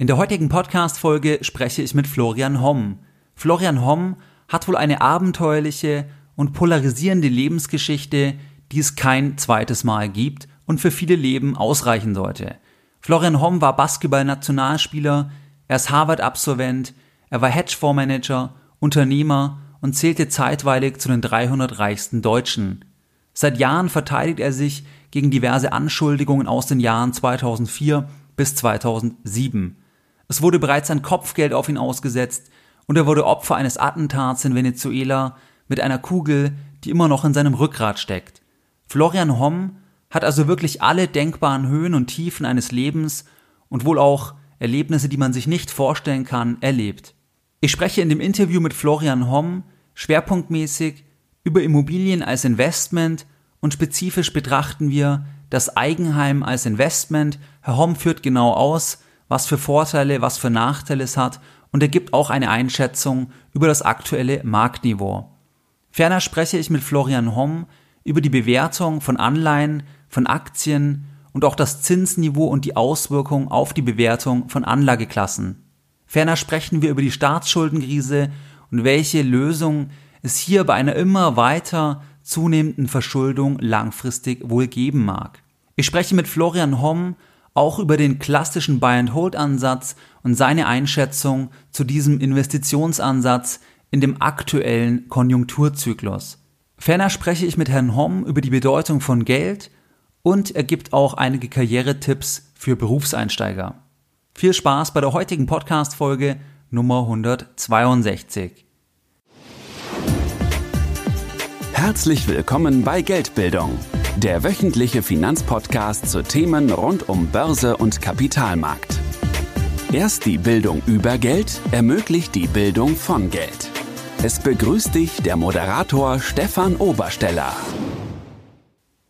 In der heutigen Podcast-Folge spreche ich mit Florian Homm. Florian Homm hat wohl eine abenteuerliche und polarisierende Lebensgeschichte, die es kein zweites Mal gibt und für viele Leben ausreichen sollte. Florian Homm war Basketball-Nationalspieler, er ist Harvard-Absolvent, er war Hedgefondsmanager, Unternehmer und zählte zeitweilig zu den 300 reichsten Deutschen. Seit Jahren verteidigt er sich gegen diverse Anschuldigungen aus den Jahren 2004 bis 2007. Es wurde bereits ein Kopfgeld auf ihn ausgesetzt und er wurde Opfer eines Attentats in Venezuela mit einer Kugel, die immer noch in seinem Rückgrat steckt. Florian Homm hat also wirklich alle denkbaren Höhen und Tiefen eines Lebens und wohl auch Erlebnisse, die man sich nicht vorstellen kann, erlebt. Ich spreche in dem Interview mit Florian Homm schwerpunktmäßig über Immobilien als Investment und spezifisch betrachten wir das Eigenheim als Investment. Herr Homm führt genau aus, was für Vorteile, was für Nachteile es hat und er gibt auch eine Einschätzung über das aktuelle Marktniveau. Ferner spreche ich mit Florian Homm über die Bewertung von Anleihen, von Aktien und auch das Zinsniveau und die Auswirkung auf die Bewertung von Anlageklassen. Ferner sprechen wir über die Staatsschuldenkrise und welche Lösung es hier bei einer immer weiter zunehmenden Verschuldung langfristig wohl geben mag. Ich spreche mit Florian Homm auch über den klassischen Buy-and-Hold-Ansatz und seine Einschätzung zu diesem Investitionsansatz in dem aktuellen Konjunkturzyklus. Ferner spreche ich mit Herrn Homm über die Bedeutung von Geld und er gibt auch einige Karrieretipps für Berufseinsteiger. Viel Spaß bei der heutigen Podcast-Folge Nummer 162. Herzlich willkommen bei Geldbildung der wöchentliche Finanzpodcast zu Themen rund um Börse und Kapitalmarkt. Erst die Bildung über Geld ermöglicht die Bildung von Geld. Es begrüßt dich der Moderator Stefan Obersteller.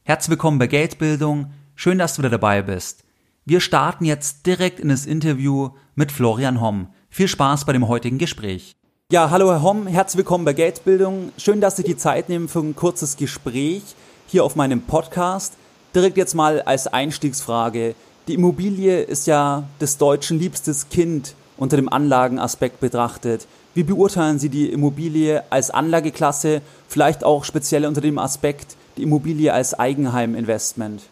Herzlich willkommen bei Geldbildung. Schön, dass du wieder dabei bist. Wir starten jetzt direkt in das Interview mit Florian Homm. Viel Spaß bei dem heutigen Gespräch. Ja, hallo Herr Homm, herzlich willkommen bei Geldbildung. Schön, dass Sie die Zeit nehmen für ein kurzes Gespräch hier auf meinem Podcast. Direkt jetzt mal als Einstiegsfrage. Die Immobilie ist ja des Deutschen liebstes Kind unter dem Anlagenaspekt betrachtet. Wie beurteilen Sie die Immobilie als Anlageklasse, vielleicht auch speziell unter dem Aspekt die Immobilie als Eigenheiminvestment?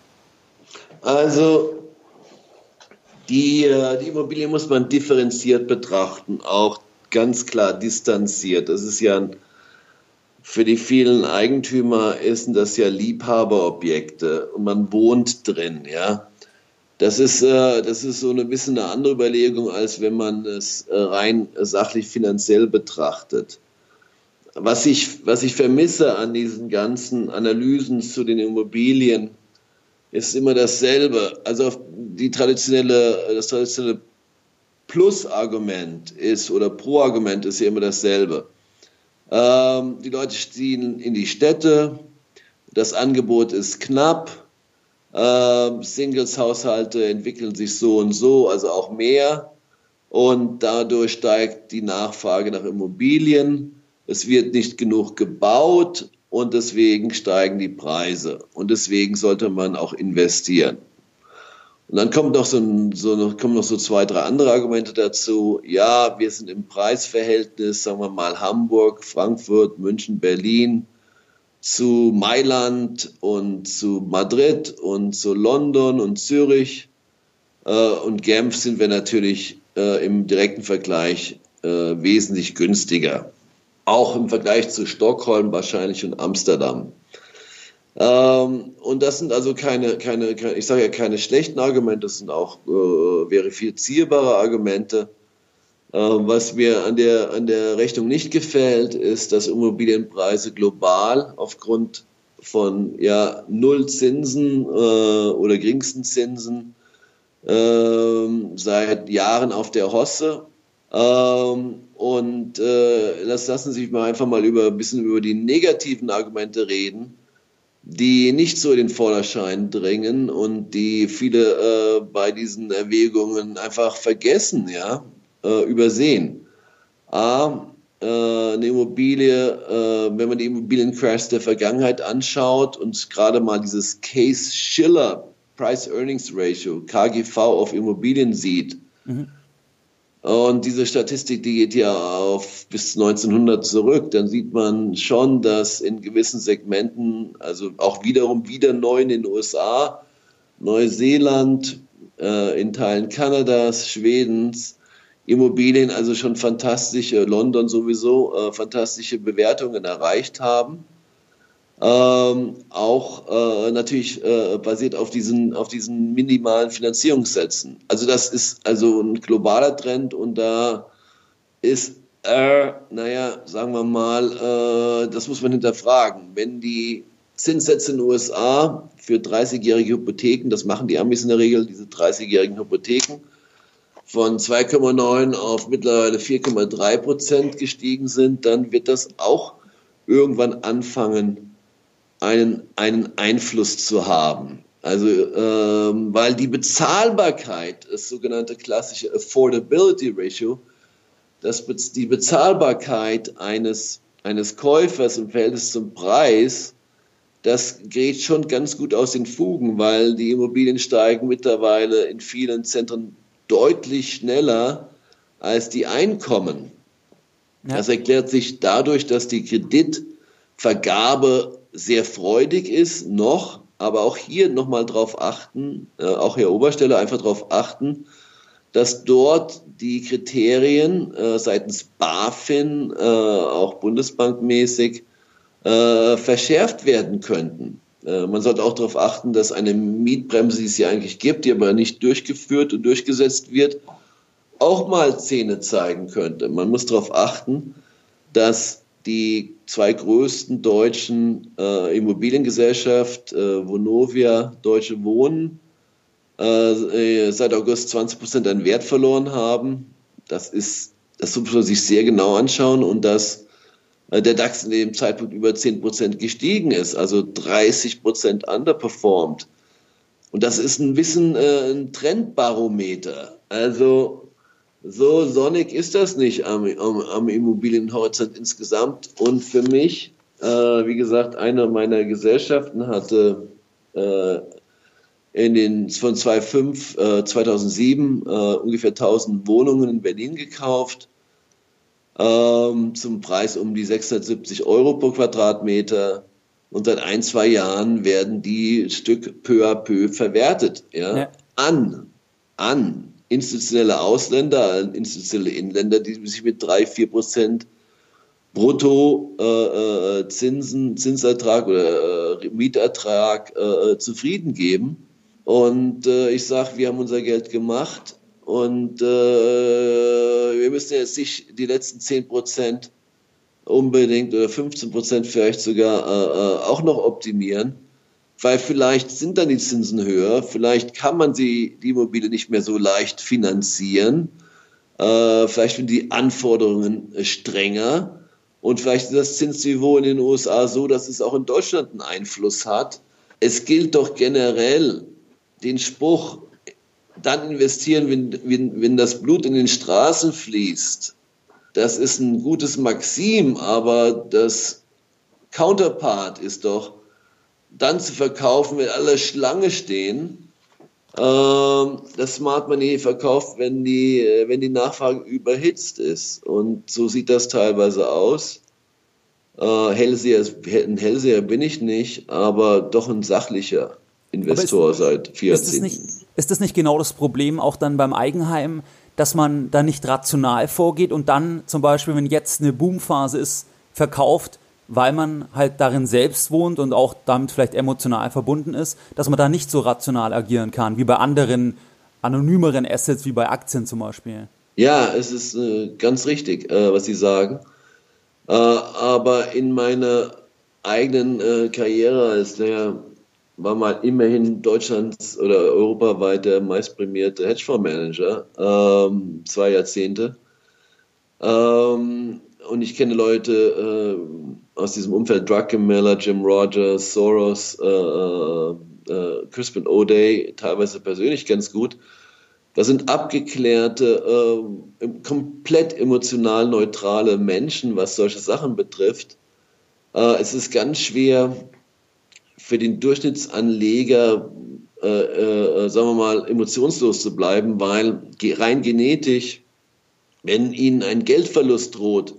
Also die, äh, die Immobilie muss man differenziert betrachten, auch ganz klar distanziert. Das ist ja ein für die vielen Eigentümer sind das ja Liebhaberobjekte und man wohnt drin, ja. Das ist, äh, das ist so ein bisschen eine andere Überlegung, als wenn man es äh, rein sachlich finanziell betrachtet. Was ich, was ich vermisse an diesen ganzen Analysen zu den Immobilien, ist immer dasselbe. Also die traditionelle, das traditionelle Plus-Argument ist oder Pro-Argument ist ja immer dasselbe. Ähm, die Leute ziehen in die Städte, das Angebot ist knapp, ähm, Singles-Haushalte entwickeln sich so und so, also auch mehr. Und dadurch steigt die Nachfrage nach Immobilien. Es wird nicht genug gebaut und deswegen steigen die Preise. Und deswegen sollte man auch investieren. Und dann kommt noch so, ein, so, kommen noch so zwei, drei andere Argumente dazu. Ja, wir sind im Preisverhältnis, sagen wir mal, Hamburg, Frankfurt, München, Berlin zu Mailand und zu Madrid und zu London und Zürich. Äh, und Genf sind wir natürlich äh, im direkten Vergleich äh, wesentlich günstiger. Auch im Vergleich zu Stockholm wahrscheinlich und Amsterdam. Ähm, und das sind also keine, keine, keine ich sage ja keine schlechten Argumente, das sind auch äh, verifizierbare Argumente. Äh, was mir an der, an der Rechnung nicht gefällt, ist, dass Immobilienpreise global aufgrund von ja, Null Zinsen äh, oder geringsten Zinsen ähm, seit Jahren auf der Hosse. Ähm, und äh, lassen Sie sich mal einfach mal über ein bisschen über die negativen Argumente reden die nicht so in den Vorderschein drängen und die viele äh, bei diesen Erwägungen einfach vergessen, ja, äh, übersehen. A, äh, eine Immobilie, äh, wenn man die Immobiliencrash der Vergangenheit anschaut und gerade mal dieses Case Schiller Price Earnings Ratio, KGV auf Immobilien sieht, mhm. Und diese Statistik, die geht ja auf bis 1900 zurück. Dann sieht man schon, dass in gewissen Segmenten, also auch wiederum wieder neu in den USA, Neuseeland, äh, in Teilen Kanadas, Schwedens, Immobilien also schon fantastische, London sowieso, äh, fantastische Bewertungen erreicht haben. Ähm, auch äh, natürlich äh, basiert auf diesen, auf diesen minimalen Finanzierungssätzen. Also das ist also ein globaler Trend und da ist, äh, naja, sagen wir mal, äh, das muss man hinterfragen. Wenn die Zinssätze in den USA für 30-jährige Hypotheken, das machen die Amis in der Regel, diese 30-jährigen Hypotheken, von 2,9 auf mittlerweile 4,3 Prozent gestiegen sind, dann wird das auch irgendwann anfangen, einen, einen Einfluss zu haben. Also, ähm, weil die Bezahlbarkeit, das sogenannte klassische Affordability Ratio, das, die Bezahlbarkeit eines, eines Käufers im Verhältnis zum Preis, das geht schon ganz gut aus den Fugen, weil die Immobilien steigen mittlerweile in vielen Zentren deutlich schneller als die Einkommen. Ja. Das erklärt sich dadurch, dass die Kreditvergabe sehr freudig ist, noch, aber auch hier nochmal drauf achten, äh, auch Herr Obersteller einfach darauf achten, dass dort die Kriterien äh, seitens BaFin, äh, auch bundesbankmäßig, äh, verschärft werden könnten. Äh, man sollte auch darauf achten, dass eine Mietbremse, die es ja eigentlich gibt, die aber nicht durchgeführt und durchgesetzt wird, auch mal Zähne zeigen könnte. Man muss darauf achten, dass die zwei größten deutschen äh, Immobiliengesellschaft, äh, Vonovia, Deutsche Wohnen, äh, seit August 20 Prozent an Wert verloren haben. Das ist, das muss man sich sehr genau anschauen und dass äh, der DAX in dem Zeitpunkt über 10 Prozent gestiegen ist, also 30 Prozent underperformed. Und das ist ein bisschen äh, ein Trendbarometer. Also so sonnig ist das nicht am, am, am Immobilienhorizont insgesamt. Und für mich, äh, wie gesagt, eine meiner Gesellschaften hatte äh, in den, von 2005, äh, 2007 äh, ungefähr 1000 Wohnungen in Berlin gekauft ähm, zum Preis um die 670 Euro pro Quadratmeter. Und seit ein, zwei Jahren werden die Stück peu à peu verwertet ja, ja. an, an institutionelle Ausländer, institutionelle Inländer, die sich mit drei, vier Prozent Brutto äh, äh, Zinsertrag oder äh, Mietertrag äh, zufrieden geben. Und äh, ich sage, wir haben unser Geld gemacht und wir müssen jetzt nicht die letzten zehn Prozent unbedingt oder 15 Prozent vielleicht sogar auch noch optimieren weil vielleicht sind dann die Zinsen höher, vielleicht kann man sie, die Immobilie nicht mehr so leicht finanzieren, äh, vielleicht sind die Anforderungen strenger und vielleicht ist das Zinsniveau in den USA so, dass es auch in Deutschland einen Einfluss hat. Es gilt doch generell den Spruch, dann investieren, wenn, wenn, wenn das Blut in den Straßen fließt. Das ist ein gutes Maxim, aber das Counterpart ist doch, dann zu verkaufen, wenn alle Schlange stehen. Ähm, das Smart Money verkauft, wenn die, wenn die Nachfrage überhitzt ist. Und so sieht das teilweise aus. Äh, Hellseher, ein Hellseher bin ich nicht, aber doch ein sachlicher Investor ist, seit vier ist Jahrzehnten. Das nicht, ist das nicht genau das Problem auch dann beim Eigenheim, dass man da nicht rational vorgeht und dann zum Beispiel, wenn jetzt eine Boomphase ist, verkauft, weil man halt darin selbst wohnt und auch damit vielleicht emotional verbunden ist, dass man da nicht so rational agieren kann, wie bei anderen anonymeren Assets, wie bei Aktien zum Beispiel. Ja, es ist äh, ganz richtig, äh, was Sie sagen. Äh, aber in meiner eigenen äh, Karriere als der war mal immerhin Deutschlands oder europaweit der meistprämierte Hedgefondsmanager, ähm, zwei Jahrzehnte. Ähm, und ich kenne Leute äh, aus diesem Umfeld, Druckenmiller, Jim Rogers, Soros, äh, äh, äh, Crispin O'Day, teilweise persönlich ganz gut. Das sind abgeklärte, äh, komplett emotional neutrale Menschen, was solche Sachen betrifft. Äh, es ist ganz schwer für den Durchschnittsanleger, sagen wir mal, emotionslos zu bleiben, weil rein genetisch Wenn ihnen ein Geldverlust droht,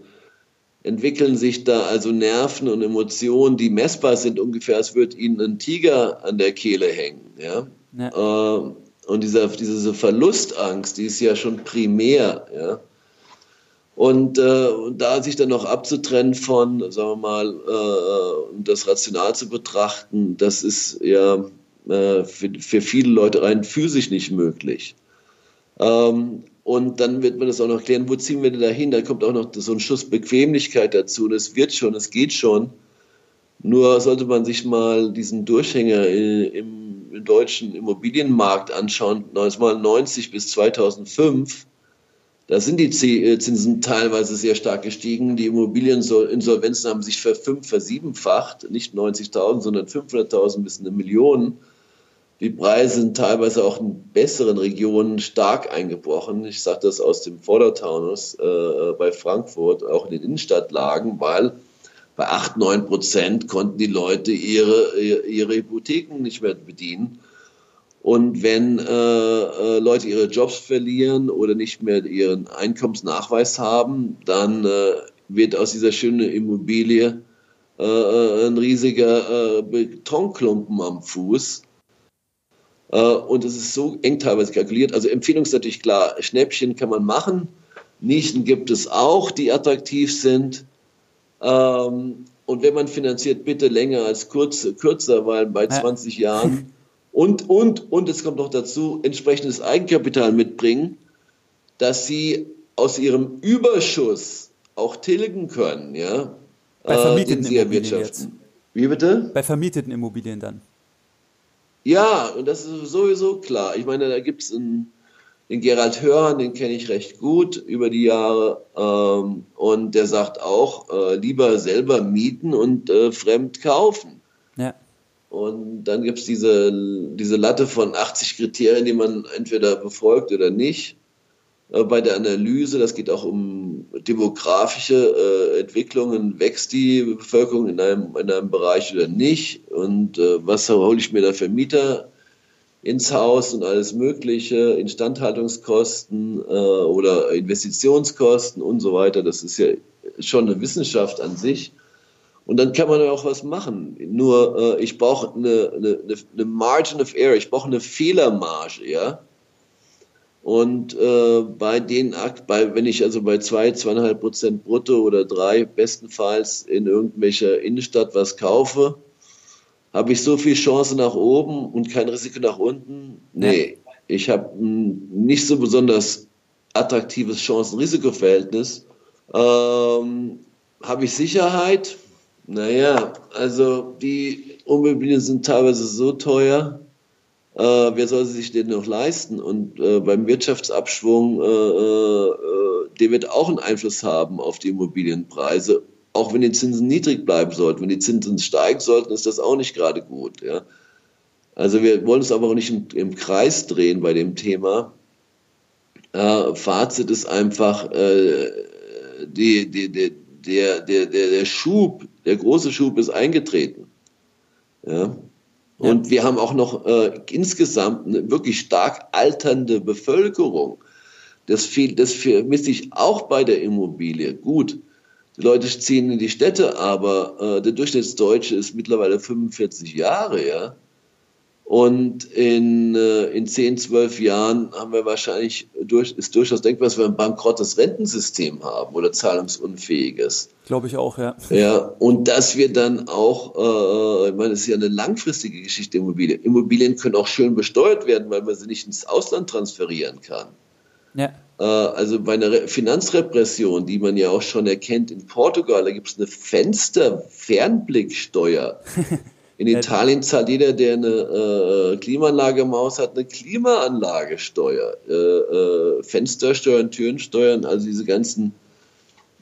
entwickeln sich da also Nerven und Emotionen, die messbar sind, ungefähr als würde ihnen ein Tiger an der Kehle hängen. Ja? ja. Äh, und dieser, diese Verlustangst, die ist ja schon primär. Ja? Und äh, da sich dann noch abzutrennen von, sagen wir mal, äh, das rational zu betrachten, das ist ja äh, für, für viele Leute rein physisch nicht möglich. Ähm, und dann wird man das auch noch klären, wo ziehen wir denn da hin? Da kommt auch noch so ein Schuss Bequemlichkeit dazu. Das wird schon, es geht schon. Nur sollte man sich mal diesen Durchhänger im, im deutschen Immobilienmarkt anschauen, 1990 bis 2005. Da sind die äh, Zinsen teilweise sehr stark gestiegen. Die Immobilieninsolvenzen haben sich verfünf, versiebenfacht. Nicht 90.000, sondern 500.000 bis eine Million. Die Preise sind teilweise auch in besseren Regionen stark eingebrochen. Ich sage das aus dem Vordertaunus äh, bei Frankfurt, auch in den Innenstadtlagen, weil bei 8, 9 Prozent konnten die Leute ihre, ihre Hypotheken nicht mehr bedienen. Und wenn äh, äh, Leute ihre Jobs verlieren oder nicht mehr ihren Einkommensnachweis haben, dann äh, wird aus dieser schönen Immobilie äh, äh, ein riesiger Betonklumpen am Fuß. Äh, und es ist so eng teilweise kalkuliert. Also Empfehlung ist natürlich klar, Schnäppchen kann man machen. Nischen gibt es auch, die attraktiv sind. Ähm, und wenn man finanziert, bitte länger als kurz, kürzer, weil bei 20 Jahren und, und, und es kommt noch dazu, entsprechendes Eigenkapital mitbringen, dass sie aus ihrem Überschuss auch tilgen können, ja. Bei vermieteten äh, Immobilien jetzt. Wie bitte? Bei vermieteten Immobilien dann. Ja, und das ist sowieso klar. Ich meine, da gibt es einen, den Gerald Hörhan, den kenne ich recht gut über die Jahre. Ähm, und der sagt auch, äh, lieber selber mieten und äh, fremd kaufen. Ja. Und dann gibt es diese, diese Latte von 80 Kriterien, die man entweder befolgt oder nicht. Äh, bei der Analyse, das geht auch um demografische äh, Entwicklungen, wächst die Bevölkerung in einem, in einem Bereich oder nicht und äh, was hole ich mir da für Mieter ins Haus und alles Mögliche, Instandhaltungskosten äh, oder Investitionskosten und so weiter. Das ist ja schon eine Wissenschaft an sich. Und dann kann man ja auch was machen. Nur äh, ich brauche eine, eine, eine Margin of Error, ich brauche eine Fehlermarge, ja und äh, bei den Akt, bei, wenn ich also bei zwei, zweieinhalb Prozent brutto oder drei bestenfalls in irgendwelcher Innenstadt was kaufe, habe ich so viel Chance nach oben und kein Risiko nach unten? Nee, ich habe ein nicht so besonders attraktives Chancen-Risiko-Verhältnis. Ähm, habe ich Sicherheit? Naja, also die Immobilien sind teilweise so teuer, äh, wer soll sie sich denn noch leisten? Und äh, beim Wirtschaftsabschwung, äh, äh, der wird auch einen Einfluss haben auf die Immobilienpreise, auch wenn die Zinsen niedrig bleiben sollten. Wenn die Zinsen steigen sollten, ist das auch nicht gerade gut. Ja? Also wir wollen uns aber auch nicht im, im Kreis drehen bei dem Thema. Äh, Fazit ist einfach, die, die, die, der, der, der, der Schub, der große Schub ist eingetreten. Ja? Und wir haben auch noch äh, insgesamt eine wirklich stark alternde Bevölkerung. Das, viel, das vermisse ich auch bei der Immobilie. Gut, die Leute ziehen in die Städte, aber äh, der Durchschnittsdeutsche ist mittlerweile 45 Jahre, ja. Und in, äh, in 10, 12 Jahren haben wir wahrscheinlich, durch, ist durchaus denkbar, dass wir ein bankrottes Rentensystem haben oder zahlungsunfähiges. Glaube ich auch, ja. Ja, und dass wir dann auch, äh, ich meine, es ist ja eine langfristige Geschichte Immobilien. Immobilien können auch schön besteuert werden, weil man sie nicht ins Ausland transferieren kann. Ja. Äh, also bei einer Finanzrepression, die man ja auch schon erkennt in Portugal, da gibt es eine Fenster-Fernblicksteuer. In Italien zahlt jeder, der eine äh, Klimaanlage im Haus hat, eine Klimaanlagesteuer. Äh, äh, Fenstersteuern, Türensteuern, also diese ganzen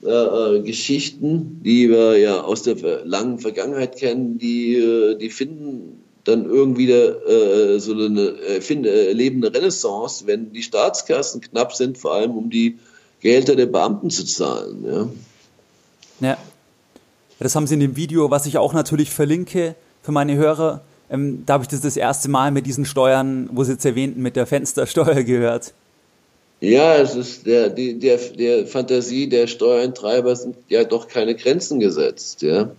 äh, äh, Geschichten, die wir ja aus der langen Vergangenheit kennen, die, äh, die finden dann irgendwie äh, so eine äh, lebende Renaissance, wenn die Staatskassen knapp sind, vor allem um die Gehälter der Beamten zu zahlen. Ja. ja. Das haben Sie in dem Video, was ich auch natürlich verlinke, für meine Hörer. Ähm, da habe ich das das erste Mal mit diesen Steuern, wo Sie jetzt erwähnten, mit der Fenstersteuer gehört. Ja, es ist der, die, der, der Fantasie der Steuereintreiber sind ja doch keine Grenzen gesetzt, ja.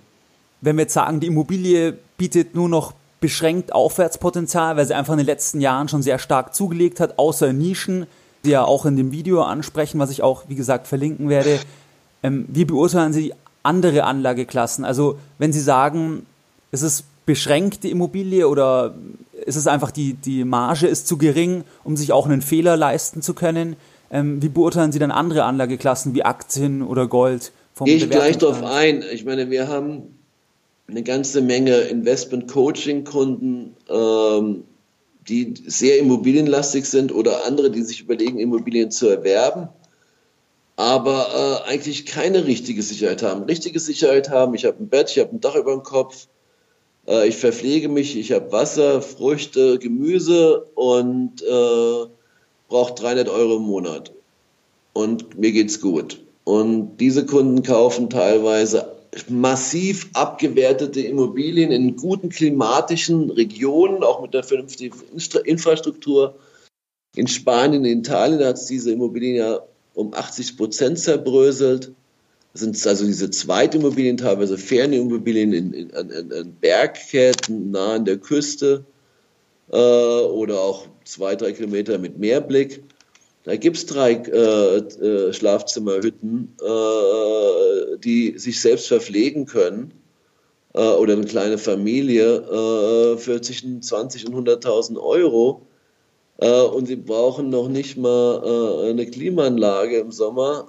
Wenn wir jetzt sagen, die Immobilie bietet nur noch beschränkt Aufwärtspotenzial, weil sie einfach in den letzten Jahren schon sehr stark zugelegt hat, außer Nischen, die ja auch in dem Video ansprechen, was ich auch, wie gesagt, verlinken werde. Ähm, wie beurteilen Sie andere Anlageklassen? Also, wenn Sie sagen, es ist beschränkte Immobilie oder ist es einfach die, die Marge ist zu gering, um sich auch einen Fehler leisten zu können? Ähm, wie beurteilen Sie dann andere Anlageklassen wie Aktien oder Gold? Gehe ich gleich darauf ein. Ich meine, wir haben eine ganze Menge Investment-Coaching-Kunden, ähm, die sehr immobilienlastig sind oder andere, die sich überlegen, Immobilien zu erwerben, aber äh, eigentlich keine richtige Sicherheit haben. Richtige Sicherheit haben, ich habe ein Bett, ich habe ein Dach über dem Kopf, äh, ich verpflege mich, ich habe Wasser, Früchte, Gemüse und äh, brauche 300 Euro im Monat. Und mir geht's gut. Und diese Kunden kaufen teilweise massiv abgewertete Immobilien in guten klimatischen Regionen, auch mit einer vernünftigen Infrastruktur. In Spanien, in Italien hat es diese Immobilien ja um 80 Prozent zerbröselt. Sind also diese Zweitimmobilien, teilweise ferne Immobilien in, in, in, in Bergketten nah an der Küste äh, oder auch zwei, drei Kilometer mit Meerblick. Da gibt es drei äh, äh, Schlafzimmerhütten, äh, die sich selbst verpflegen können äh, oder eine kleine Familie äh, für zwischen 20 und 100.000 Euro und sie brauchen noch nicht mal äh, eine Klimaanlage im Sommer.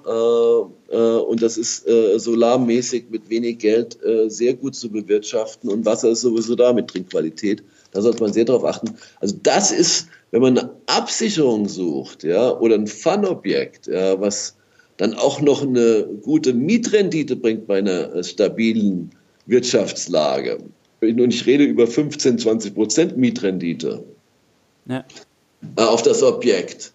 Äh, äh und das ist äh, solarmäßig mit wenig Geld äh, sehr gut zu bewirtschaften. Und Wasser ist sowieso da mit Trinkqualität. Da sollte man sehr darauf achten. Also das ist, wenn man eine Absicherung sucht, ja, oder ein Fun-Objekt, ja, was dann auch noch eine gute Mietrendite bringt bei einer stabilen Wirtschaftslage. Und ich rede über 15, 20 Prozent Mietrendite. Ja. Äh, auf das Objekt.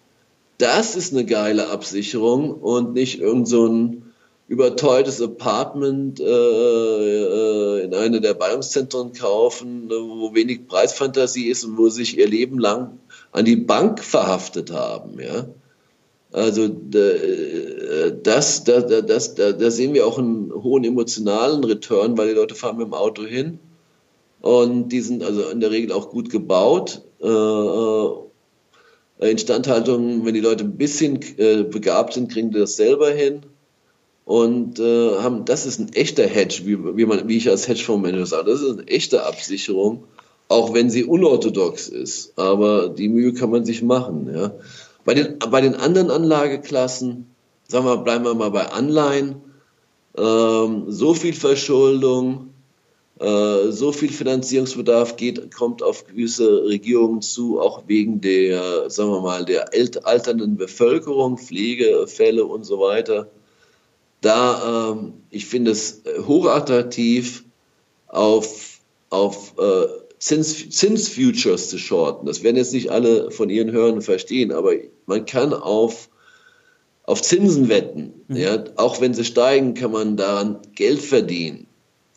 Das ist eine geile Absicherung und nicht irgend so ein überteuertes Apartment äh, äh, in eine der Ballungszentren kaufen, ne, wo wenig Preisfantasie ist und wo sich ihr Leben lang an die Bank verhaftet haben. Ja? Also äh, das, das, das, das, da sehen wir auch einen hohen emotionalen Return, weil die Leute fahren mit dem Auto hin und die sind also in der Regel auch gut gebaut äh, Instandhaltung, wenn die Leute ein bisschen äh, begabt sind, kriegen die das selber hin. Und äh, haben, das ist ein echter Hedge, wie, wie, man, wie ich als Hedgefondsmanager sage. Das ist eine echte Absicherung, auch wenn sie unorthodox ist. Aber die Mühe kann man sich machen. Ja. Bei, den, bei den anderen Anlageklassen, sagen wir, bleiben wir mal bei Anleihen, ähm, so viel Verschuldung, äh, so viel Finanzierungsbedarf geht, kommt auf gewisse Regierungen zu, auch wegen der, sagen wir mal, der alternden Bevölkerung, Pflegefälle und so weiter. Da, ähm, ich finde es hochattraktiv, auf, auf äh, Zins, Zinsfutures zu shorten. Das werden jetzt nicht alle von Ihren Hörern verstehen, aber man kann auf, auf Zinsen wetten. Mhm. Ja? Auch wenn sie steigen, kann man daran Geld verdienen.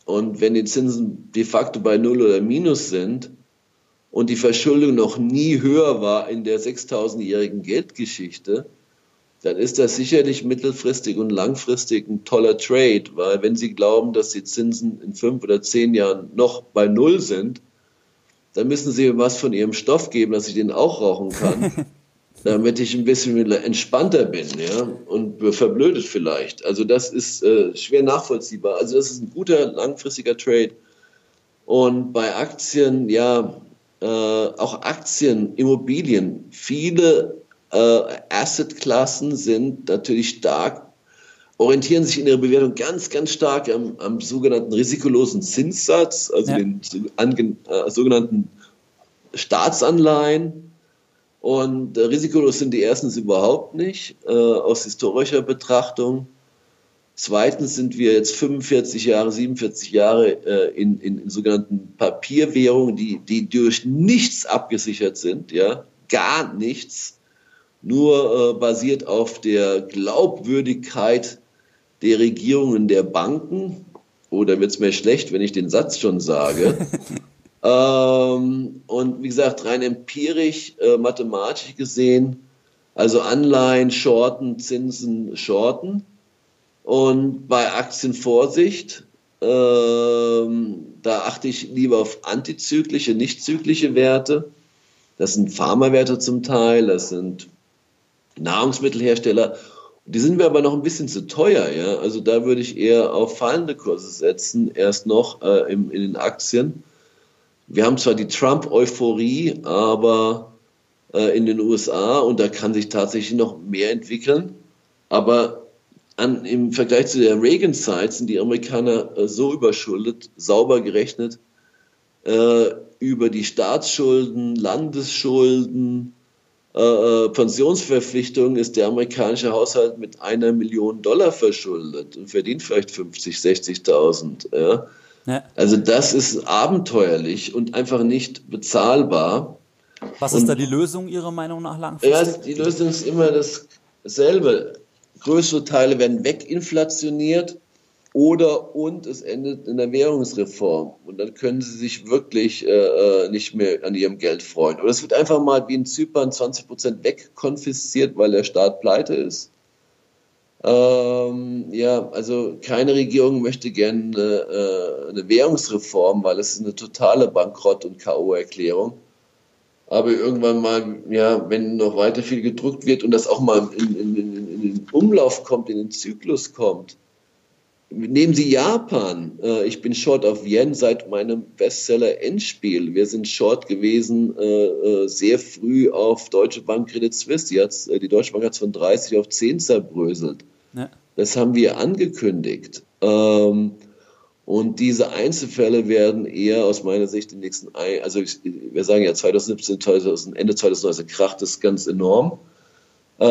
Und wenn die Zinsen de facto bei Null oder Minus sind und die Verschuldung noch nie höher war in der 6000-jährigen Geldgeschichte, dann ist das sicherlich mittelfristig und langfristig ein toller Trade, weil wenn Sie glauben, dass die Zinsen in fünf oder zehn Jahren noch bei Null sind, dann müssen Sie mir was von Ihrem Stoff geben, dass ich den auch rauchen kann. damit ich ein bisschen entspannter bin, ja, und verblödet vielleicht. Also das ist äh, schwer nachvollziehbar. Also das ist ein guter langfristiger Trade. Und bei Aktien, ja, äh, auch Aktien, Immobilien, viele äh, Assetklassen sind natürlich stark, orientieren sich in ihrer Bewertung ganz, ganz stark am, am sogenannten risikolosen Zinssatz, also ja. den äh, sogenannten Staatsanleihen und äh, risikolos sind die erstens überhaupt nicht, äh, aus historischer Betrachtung. Zweitens sind wir jetzt 45 Jahre, 47 Jahre äh, in, in, in, sogenannten Papierwährungen, die, die durch nichts abgesichert sind, ja, gar nichts, nur äh, basiert auf der Glaubwürdigkeit der Regierungen der Banken. Oder wird es mir schlecht, wenn ich den Satz schon sage? Ähm, und wie gesagt, rein empirisch, äh, mathematisch gesehen, Also Anleihen shorten, Zinsen shorten. Und bei Aktien Vorsicht, ähm, da achte ich lieber auf antizyklische, nicht zyklische Werte. Das sind Pharmawerte zum Teil, das sind Nahrungsmittelhersteller. Die sind mir aber noch ein bisschen zu teuer, ja. Also da würde ich eher auf fallende Kurse setzen, erst noch äh, im, in den Aktien. Wir haben zwar die Trump-Euphorie, aber äh, in den USA und da kann sich tatsächlich noch mehr entwickeln. Aber an, im Vergleich zu der Reagan-Zeit sind die Amerikaner äh, so überschuldet, sauber gerechnet, äh, über die Staatsschulden, Landesschulden, äh, äh Pensionsverpflichtungen ist der amerikanische Haushalt mit einer Million Dollar verschuldet und verdient vielleicht 50, 60.000. Ja? Ja. Also das ist abenteuerlich und einfach nicht bezahlbar. Was ist und, da die Lösung Ihrer Meinung nach langfristig? Ja, die Lösung ist immer dasselbe. Größere Teile werden weginflationiert oder und es endet in der Währungsreform. Und dann können sie sich wirklich äh, äh nicht mehr an ihrem Geld freuen. Oder es wird einfach mal wie in Zypern 20 Prozent wegkonfisziert, weil der Staat pleite ist. Ähm, ja, also keine Regierung möchte gerne äh, eine Währungsreform, weil es ist eine totale Bankrott- und K.O.-Erklärung aber irgendwann mal, ja, wenn noch weiter viel gedruckt wird und das auch mal in, in, in, in den Umlauf kommt, in den Zyklus kommt. Nehmen Sie Japan. Äh, ich bin Short auf Yen seit meinem Bestseller Endspiel. Wir sind Short gewesen äh, sehr früh auf Deutsche Bank Credit Suisse. Die, die Deutsche Bank hat es von 30 auf 10 zerbröselt. Ja. Das haben wir angekündigt. Ähm, und diese Einzelfälle werden eher aus meiner Sicht die nächsten, also ich, wir sagen ja 2017, 2000, Ende 2019 kracht es ganz enorm. Äh,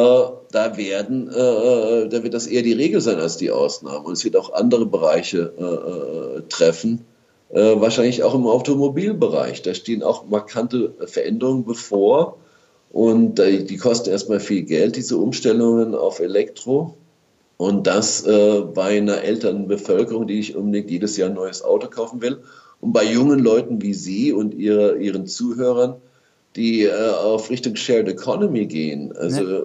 da werden, äh, äh, da wird das eher die Regel sein als die Ausnahme. Und es wird auch andere Bereiche äh, äh treffen, äh, wahrscheinlich auch im Automobilbereich. Da stehen auch markante Veränderungen bevor. Und die kosten erstmal viel Geld, diese Umstellungen auf Elektro. Und das äh, bei einer älteren Bevölkerung, die nicht unbedingt jedes Jahr ein neues Auto kaufen will. Und bei jungen Leuten wie Sie und ihre, Ihren Zuhörern, die äh, auf Richtung Shared Economy gehen. Also, ja.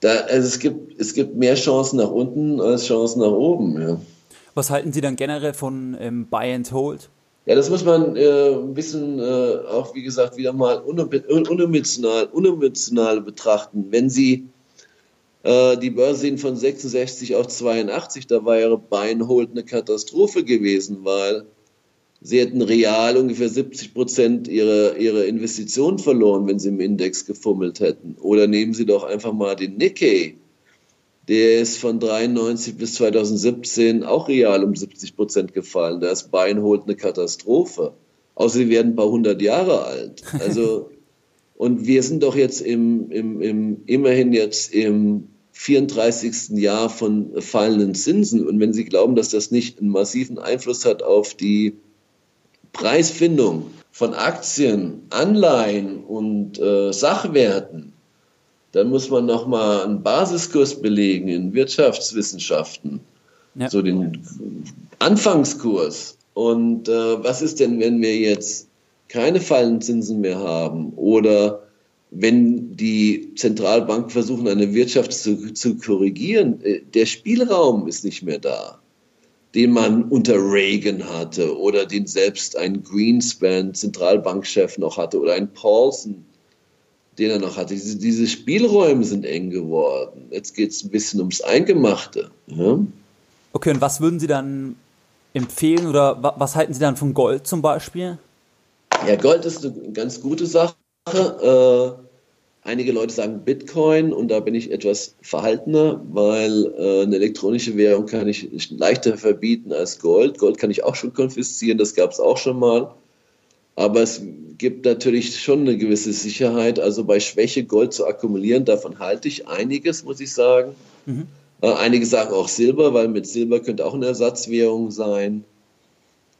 da, also es, gibt, es gibt mehr Chancen nach unten als Chancen nach oben. Ja. Was halten Sie dann generell von ähm, Buy and Hold? Ja, das muss man äh, ein bisschen äh, auch, wie gesagt, wieder mal unemotional, unemotional betrachten. Wenn Sie die Börse sind von 66 auf 82, da war ihre Beinhold eine Katastrophe gewesen, weil sie hätten real ungefähr 70 Prozent ihrer, ihrer Investitionen verloren, wenn sie im Index gefummelt hätten. Oder nehmen Sie doch einfach mal den Nikkei. Der ist von 93 bis 2017 auch real um 70 Prozent gefallen. Da ist Beinhold eine Katastrophe. Außer sie werden ein paar hundert Jahre alt. Also, und wir sind doch jetzt im, im, im, immerhin jetzt im 34. Jahr von fallenden Zinsen. Und wenn Sie glauben, dass das nicht einen massiven Einfluss hat auf die Preisfindung von Aktien, Anleihen und äh, Sachwerten, dann muss man nochmal einen Basiskurs belegen in Wirtschaftswissenschaften, ja. so den Anfangskurs. Und äh, was ist denn, wenn wir jetzt keine fallenden Zinsen mehr haben oder wenn die Zentralbanken versuchen, eine Wirtschaft zu, zu korrigieren, äh, der Spielraum ist nicht mehr da, den man unter Reagan hatte oder den selbst ein Greenspan, Zentralbankchef, noch hatte oder ein Paulson, den er noch hatte. Diese, diese Spielräume sind eng geworden. Jetzt geht es ein bisschen ums Eingemachte. Ja? Okay, und was würden Sie dann empfehlen oder was halten Sie dann von Gold zum Beispiel? Ja, Gold ist eine ganz gute Sache. Äh, einige Leute sagen Bitcoin und da bin ich etwas verhaltener, weil äh, eine elektronische Währung kann ich leichter verbieten als Gold. Gold kann ich auch schon konfiszieren, das gab es auch schon mal. Aber es gibt natürlich schon eine gewisse Sicherheit. Also bei Schwäche Gold zu akkumulieren, davon halte ich einiges, muss ich sagen. Mhm. Äh, einige sagen auch Silber, weil mit Silber könnte auch eine Ersatzwährung sein.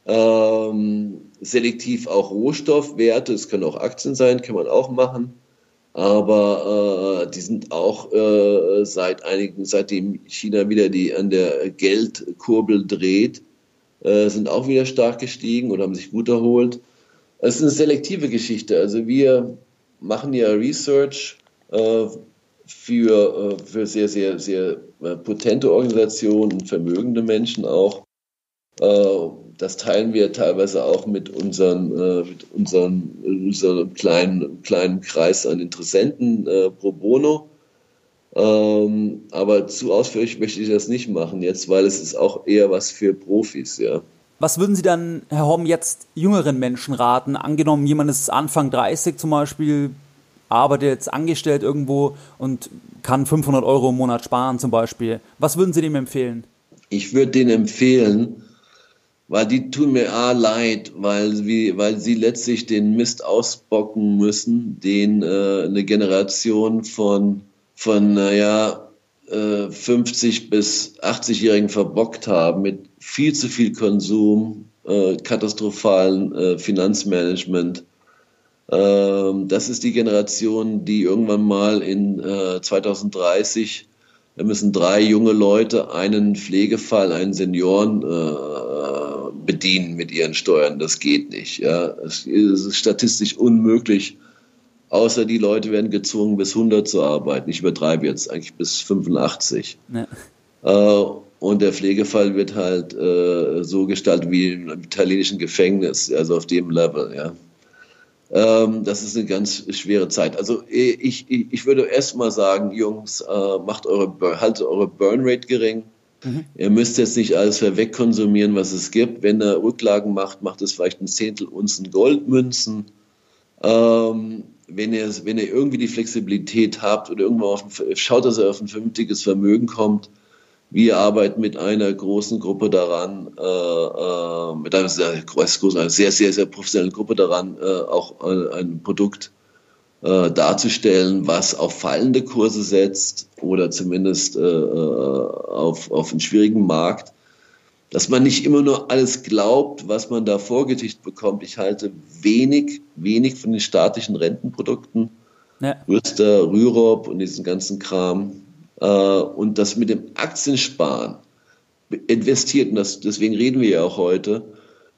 Ähm, selektiv auch Rohstoffwerte, es können auch Aktien sein, kann man auch machen. Aber äh, die sind auch äh, seit einigen, seitdem China wieder die an der Geldkurbel dreht, äh, sind auch wieder stark gestiegen oder haben sich gut erholt. Es ist eine selektive Geschichte. Also wir machen ja Research äh, für, äh, für sehr, sehr, sehr äh, potente Organisationen, vermögende Menschen auch. Äh, das teilen wir teilweise auch mit unseren, mit unseren, unserem kleinen, kleinen Kreis an Interessenten pro bono. Ähm, aber zu ausführlich möchte ich das nicht machen jetzt, weil es ist auch eher was für Profis, ja. Was würden Sie dann, Herr Homm, jetzt jüngeren Menschen raten? Angenommen, jemand ist Anfang 30 zum Beispiel, arbeitet jetzt angestellt irgendwo und kann 500 Euro im Monat sparen zum Beispiel. Was würden Sie dem empfehlen? Ich würde denen empfehlen, weil die tun mir A leid, weil, wie, weil sie letztlich den Mist ausbocken müssen, den äh, eine Generation von, von naja, äh, 50 bis 80-Jährigen verbockt haben mit viel zu viel Konsum, äh, katastrophalen äh, Finanzmanagement. Ähm, das ist die Generation, die irgendwann mal in 2030 äh, da müssen drei junge Leute einen Pflegefall, einen Senioren äh, bedienen mit ihren Steuern. Das geht nicht. Ja. Es ist statistisch unmöglich, außer die Leute werden gezwungen, bis 100 zu arbeiten. Ich übertreibe jetzt eigentlich bis 85. Ja. Äh, und der Pflegefall wird halt äh, so gestaltet wie im italienischen Gefängnis, also auf dem Level. Ja. Ähm, das ist eine ganz schwere Zeit. Also äh, ich, ich, ich würde erst mal sagen, Jungs, äh, macht eure, haltet eure Burnrate gering. Mhm. Ihr müsst jetzt nicht alles wegkonsumieren, was es gibt. Wenn ihr Rücklagen macht, macht es vielleicht ein Zehntel Unzen Goldmünzen. Ähm, wenn, ihr, wenn ihr irgendwie die Flexibilität habt oder irgendwo auf ein, schaut, dass ihr auf ein vernünftiges Vermögen kommt, wir arbeiten mit einer großen Gruppe daran, äh, äh, mit einer sehr, sehr, sehr, sehr professionellen Gruppe daran, äh, auch äh, ein Produkt äh, darzustellen, was auf fallende Kurse setzt oder zumindest äh, auf, auf einen schwierigen Markt. Dass man nicht immer nur alles glaubt, was man da vorgedichtet bekommt. Ich halte wenig, wenig von den staatlichen Rentenprodukten. Ja. Rüster, Rürup und diesen ganzen Kram. Äh, und das mit dem Aktiensparen investiert, und das, deswegen reden wir ja auch heute,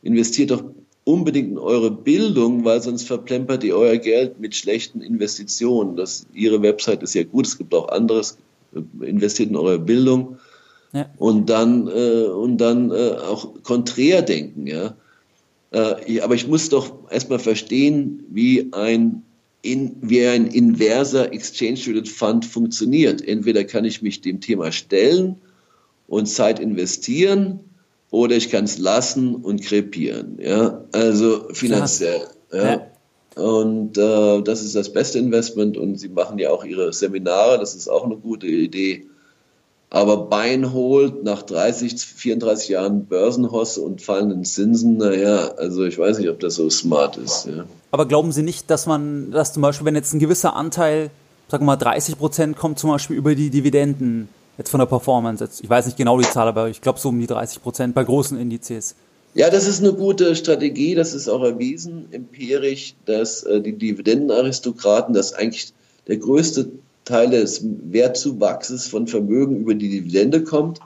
investiert doch unbedingt in eure Bildung, weil sonst verplempert ihr euer Geld mit schlechten Investitionen. Das, ihre Website ist ja gut, es gibt auch anderes. Investiert in eure Bildung ja. und dann, äh, und dann äh, auch konträr denken. Ja? Äh, aber ich muss doch erstmal verstehen, wie ein in, wie ein inverser Exchange Traded Fund funktioniert. Entweder kann ich mich dem Thema stellen und Zeit investieren oder ich kann es lassen und krepieren. Ja, also finanziell. Ja. ja. Und äh, das ist das beste Investment und sie machen ja auch ihre Seminare, das ist auch eine gute Idee. Aber Bein holt nach 30, 34 Jahren Börsenhosse und fallenden Zinsen, naja, also ich weiß nicht, ob das so smart ist. Ja. Aber glauben Sie nicht, dass man, dass zum Beispiel, wenn jetzt ein gewisser Anteil, sagen wir mal 30 Prozent kommt zum Beispiel über die Dividenden, jetzt von der Performance, jetzt, ich weiß nicht genau die Zahl, aber ich glaube so um die 30 Prozent bei großen Indizes. Ja, das ist eine gute Strategie, das ist auch erwiesen, empirisch, dass äh, die Dividendenaristokraten, dass eigentlich der größte Teil des Wertzuwachses von Vermögen über die Dividende kommt,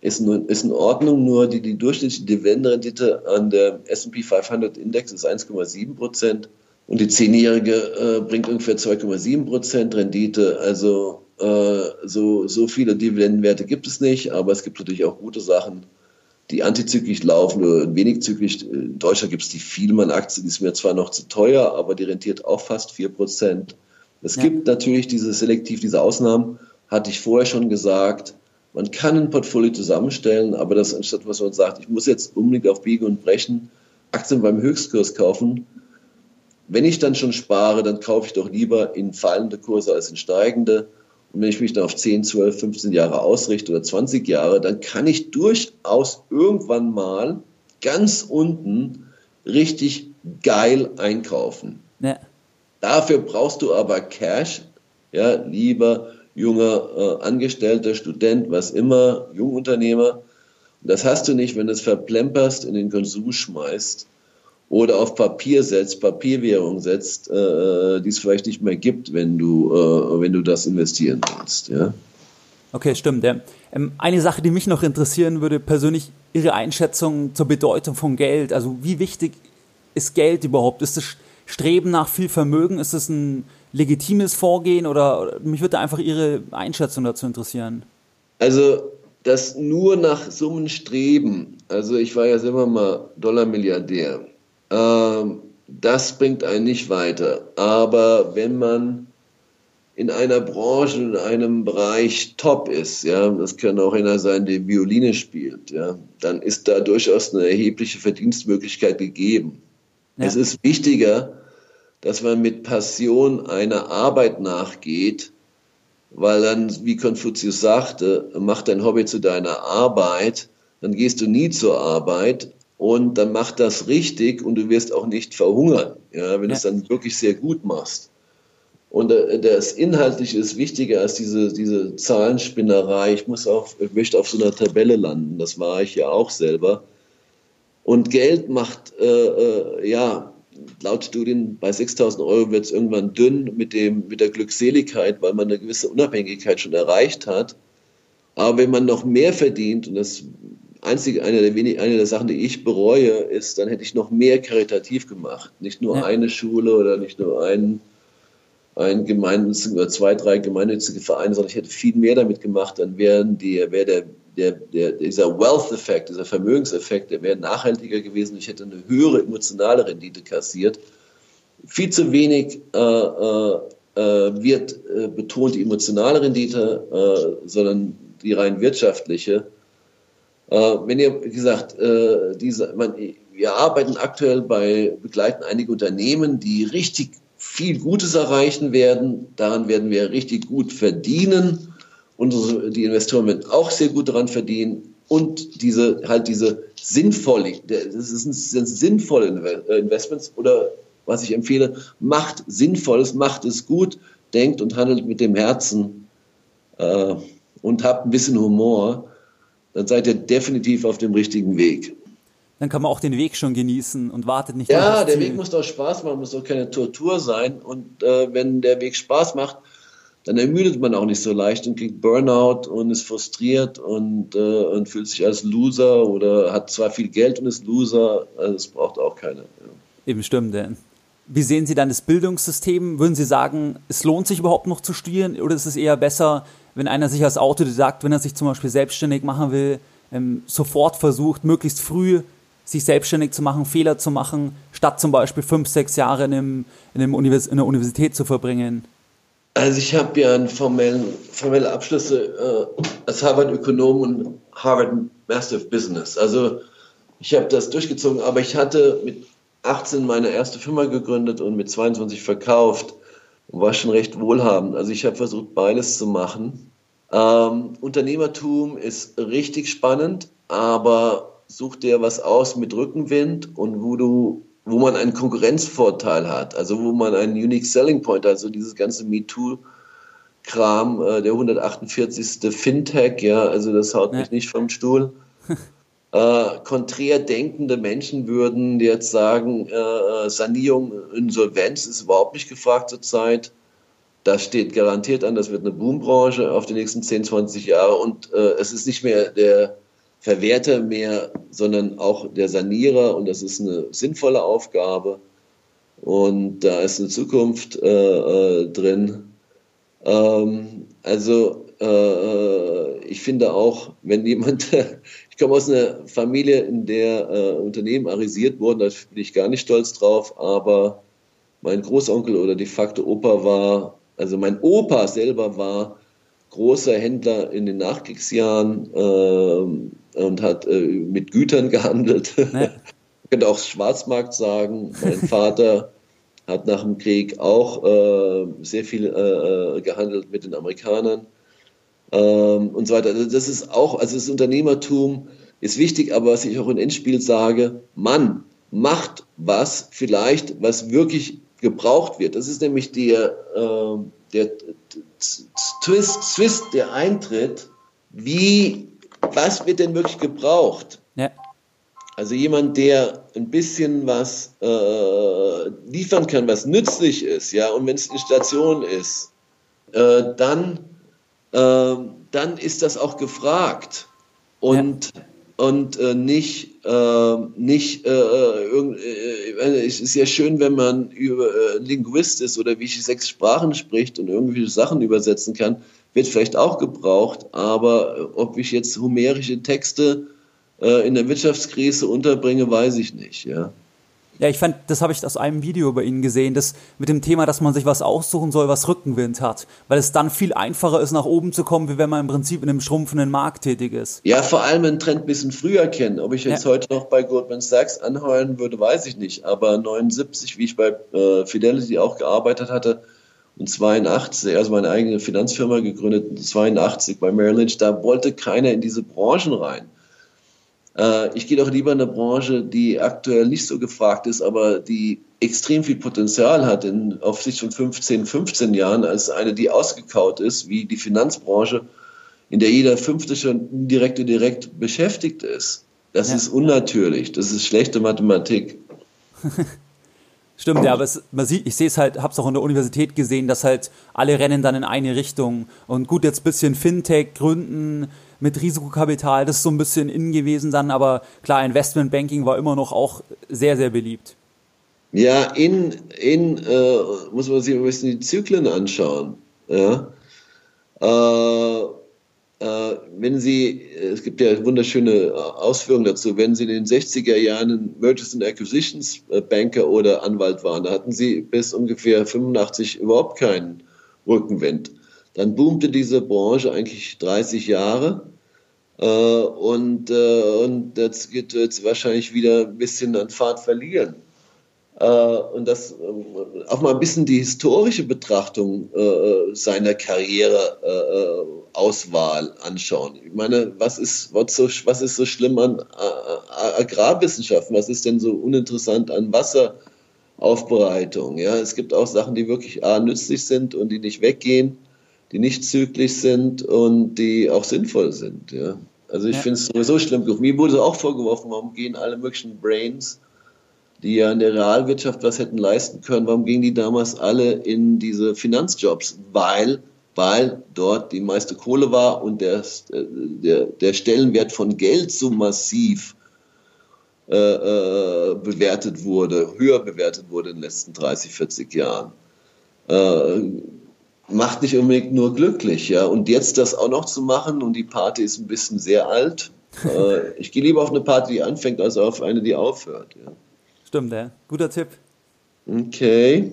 ist, nur, ist in Ordnung, nur die, die durchschnittliche Dividendenrendite an der S&P 500 Index ist 1,7 Prozent und die zehnjährige äh, bringt ungefähr 2,7 Prozent Rendite. Also so, so viele Dividendenwerte gibt es nicht, aber es gibt natürlich auch gute Sachen, die antizyklisch laufen oder wenig zyklisch. In Deutschland gibt es die Vielmann-Aktie, die ist mir zwar noch zu teuer, aber die rentiert auch fast 4 Prozent. Es ja. gibt natürlich diese selektiv, diese Ausnahmen, hatte ich vorher schon gesagt. Man kann ein Portfolio zusammenstellen, aber das anstatt, was man sagt, ich muss jetzt unbedingt auf Biegen und Brechen Aktien beim Höchstkurs kaufen. Wenn ich dann schon spare, dann kaufe ich doch lieber in fallende Kurse als in steigende. Und wenn ich mich dann auf 10, 12, 15 Jahre ausrichte oder 20 Jahre, dann kann ich durchaus irgendwann mal ganz unten richtig geil einkaufen. Ja. Dafür brauchst du aber Cash, ja, lieber junger äh, Angestellter, Student, was immer, Jungunternehmer. Und das hast du nicht, wenn du es verplemperst, in den Konsum schmeißt oder auf Papier setzt, Papierwährung setzt, äh, die es vielleicht nicht mehr gibt, wenn du, äh, wenn du das investieren willst. Ja? Okay, stimmt. Ja. Ähm, eine Sache, die mich noch interessieren würde, persönlich Ihre Einschätzung zur Bedeutung von Geld. Also wie wichtig ist Geld überhaupt? Ist es Streben nach viel Vermögen, ist das ein legitimes Vorgehen oder mich würde einfach Ihre Einschätzung dazu interessieren? Also das nur nach Summen streben, also ich war ja selber mal Dollarmilliardär, ähm, das bringt einen nicht weiter. Aber wenn man in einer Branche, in einem Bereich top ist, ja, das kann auch einer sein, der Violine spielt, ja, dann ist da durchaus eine erhebliche Verdienstmöglichkeit gegeben. Ja. Es ist wichtiger, dass man mit Passion einer Arbeit nachgeht, weil dann, wie Konfuzius sagte, mach dein Hobby zu deiner Arbeit, dann gehst du nie zur Arbeit und dann mach das richtig und du wirst auch nicht verhungern, ja, wenn ja. du es dann wirklich sehr gut machst. Und äh, das Inhaltliche ist wichtiger als diese, diese Zahlenspinnerei. Ich muss auf, ich möchte auf so einer Tabelle landen. Das war ich ja auch selber. Und Geld macht, äh, äh, ja, laut Studien bei 6000 Euro wird es irgendwann dünn mit, dem, mit der Glückseligkeit, weil man eine gewisse Unabhängigkeit schon erreicht hat. Aber wenn man noch mehr verdient, und das einzige, eine der, wenig, eine der Sachen, die ich bereue, ist, dann hätte ich noch mehr karitativ gemacht. Nicht nur ja. eine Schule oder nicht nur einen ein gemeinnützigen oder zwei, drei gemeinnützige Vereine, sondern ich hätte viel mehr damit gemacht, dann wären die, wäre der, der, der, dieser Wealth-Effekt, dieser Vermögenseffekt, der wäre nachhaltiger gewesen. Ich hätte eine höhere emotionale Rendite kassiert. Viel zu wenig äh, äh, äh wird äh, betont die emotionale Rendite, äh, sondern die rein wirtschaftliche. Äh, wenn ihr, wie gesagt, diese, man, wir arbeiten aktuell bei, begleiten einige Unternehmen, die richtig viel Gutes erreichen werden. Daran werden wir richtig gut verdienen. Unsere, die Investoren werden auch sehr gut daran verdienen. Und diese, halt diese sinnvolle, das sind, sind sinnvolle äh, Investments oder was ich empfehle, macht Sinnvolles, macht es gut, denkt und handelt mit dem Herzen äh, und habt ein bisschen Humor, dann seid ihr definitiv auf dem richtigen Weg dann kann man auch den Weg schon genießen und wartet nicht. Ja, der Weg muss doch Spaß machen, muss doch keine Tortur sein. Und äh, wenn der Weg Spaß macht, dann ermüdet man auch nicht so leicht und kriegt Burnout und ist frustriert und, äh, und fühlt sich als Loser oder hat zwar viel Geld und ist Loser. Also das braucht auch keiner. Ja. Eben stimmt, denn. Wie sehen Sie dann das Bildungssystem? Würden Sie sagen, es lohnt sich überhaupt noch zu studieren oder ist es eher besser, wenn einer sich als Autodidakt, wenn er sich zum Beispiel selbstständig machen will, ähm, sofort versucht, möglichst früh sich selbstständig zu machen, Fehler zu machen, statt zum Beispiel fünf, sechs Jahre in, einem, in, einem Univers in einer Universität zu verbringen? Also ich habe ja einen formellen, formelle Abschlüsse äh, als Harvard-Ökonom und Harvard Master of Business. Also ich habe das durchgezogen, aber ich hatte mit 18 meine erste Firma gegründet und mit 22 verkauft und war schon recht wohlhabend. Also ich habe versucht, beides zu machen. Ähm, Unternehmertum ist richtig spannend, aber such dir was aus mit Rückenwind und wo du, wo man einen Konkurrenzvorteil hat, also wo man einen Unique Selling Point, also dieses ganze MeToo Kram, äh, der 148. Fintech, ja, also das haut ja. mich nicht vom Stuhl. äh, konträr denkende Menschen würden jetzt sagen, äh, Sanierung, Insolvenz ist überhaupt nicht gefragt zurzeit. Das steht garantiert an, das wird eine Boombranche auf die nächsten 10, 20 Jahre und äh, es ist nicht mehr der Verwerter mehr, sondern auch der Sanierer und das ist eine sinnvolle Aufgabe und da ist eine Zukunft äh, äh, drin. Ähm, also äh, ich finde auch, wenn jemand, ich komme aus einer Familie, in der äh, Unternehmen arisiert wurden, da bin ich gar nicht stolz drauf, aber mein Großonkel oder de facto Opa war, also mein Opa selber war großer Händler in den Nachkriegsjahren äh, und hat äh, mit Gütern gehandelt. Ja. Man könnte auch Schwarzmarkt sagen. Mein Vater hat nach dem Krieg auch äh, sehr viel äh, äh, gehandelt mit den Amerikanern ähm, und so weiter. Also das ist auch, also das Unternehmertum ist wichtig, aber was ich auch in Endspiel sage, Mann, macht was vielleicht, was wirklich gebraucht wird. Das ist nämlich der, äh, der Twist, Twist, der eintritt. Wie, was wird denn wirklich gebraucht? Ja. Also jemand, der ein bisschen was äh, liefern kann, was nützlich ist, ja, und wenn es eine Station ist, äh, dann, äh, dann ist das auch gefragt. Und und äh, nicht, äh, nicht äh, irgend, äh, es ist ja schön, wenn man über äh, Linguist ist oder wie ich sechs Sprachen spricht und irgendwie Sachen übersetzen kann, wird vielleicht auch gebraucht, aber äh, ob ich jetzt humerische Texte äh, in der Wirtschaftskrise unterbringe, weiß ich nicht, ja. Ja, ich fand, das habe ich aus einem Video bei Ihnen gesehen, das mit dem Thema, dass man sich was aussuchen soll, was Rückenwind hat, weil es dann viel einfacher ist, nach oben zu kommen, wie wenn man im Prinzip in einem schrumpfenden Markt tätig ist. Ja, vor allem einen Trend ein bisschen früher kennen. Ob ich jetzt ja. heute noch bei Goldman Sachs anheuern würde, weiß ich nicht. Aber 79, wie ich bei äh, Fidelity auch gearbeitet hatte, und 82, also meine eigene Finanzfirma gegründet, 82 bei Merrill Lynch, da wollte keiner in diese Branchen rein. Äh, ich gehe doch lieber in eine Branche, die aktuell nicht so gefragt ist, aber die extrem viel Potenzial hat in, auf Sicht von 15, 15 Jahren, als eine, die ausgekaut ist, wie die Finanzbranche, in der jeder Fünfte schon indirekt und direkt beschäftigt ist. Das ja. ist unnatürlich. Das ist schlechte Mathematik. Stimmt, ja, aber es, man sieht, ich sehe es halt, habe es auch in der Universität gesehen, dass halt alle rennen dann in eine Richtung. Und gut, jetzt ein bisschen Fintech gründen, mit Risikokapital, das ist so ein bisschen innen gewesen dann, aber klar, Investmentbanking war immer noch auch sehr, sehr beliebt. Ja, in, in äh, muss man sich ein bisschen die Zyklen anschauen. Ja. Äh, äh, wenn Sie, es gibt ja wunderschöne Ausführungen dazu, wenn Sie in den 60er Jahren ein Mergers and Acquisitions äh, Banker oder Anwalt waren, da hatten Sie bis ungefähr 85 überhaupt keinen Rückenwind. Dann boomte diese Branche eigentlich 30 Jahre. Äh, und, äh, und das wird jetzt wahrscheinlich wieder ein bisschen an Fahrt verlieren. Äh, und das äh, auch mal ein bisschen die historische Betrachtung äh, seiner Karriereauswahl äh, anschauen. Ich meine, was ist, was, so, was ist so schlimm an Agrarwissenschaften? Was ist denn so uninteressant an Wasseraufbereitung? Ja, es gibt auch Sachen, die wirklich A, nützlich sind und die nicht weggehen die nicht zügig sind und die auch sinnvoll sind. Ja. Also ich ja. finde es sowieso schlimm genug. Mir wurde auch vorgeworfen, warum gehen alle möglichen Brains, die ja in der Realwirtschaft was hätten leisten können, warum gingen die damals alle in diese Finanzjobs? Weil, weil dort die meiste Kohle war und der, der, der Stellenwert von Geld so massiv äh, äh, bewertet wurde, höher bewertet wurde in den letzten 30, 40 Jahren. Äh, macht nicht unbedingt nur glücklich, ja. Und jetzt das auch noch zu machen und die Party ist ein bisschen sehr alt. äh, ich gehe lieber auf eine Party, die anfängt, als auf eine, die aufhört. Ja. Stimmt, ja. Guter Tipp. Okay.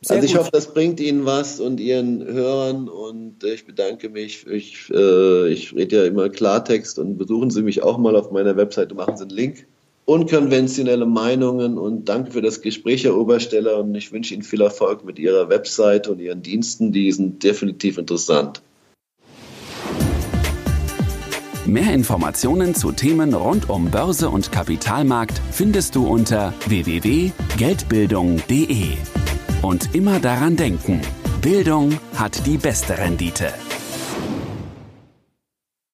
Sehr also ich gut. hoffe, das bringt Ihnen was und Ihren Hörern und ich bedanke mich. Ich, äh, ich rede ja immer Klartext und besuchen Sie mich auch mal auf meiner Webseite, machen Sie einen Link unkonventionelle Meinungen und danke für das Gespräch, Herr Obersteller. Und ich wünsche Ihnen viel Erfolg mit Ihrer Website und Ihren Diensten. Die sind definitiv interessant. Mehr Informationen zu Themen rund um Börse und Kapitalmarkt findest du unter www.geldbildung.de. Und immer daran denken, Bildung hat die beste Rendite.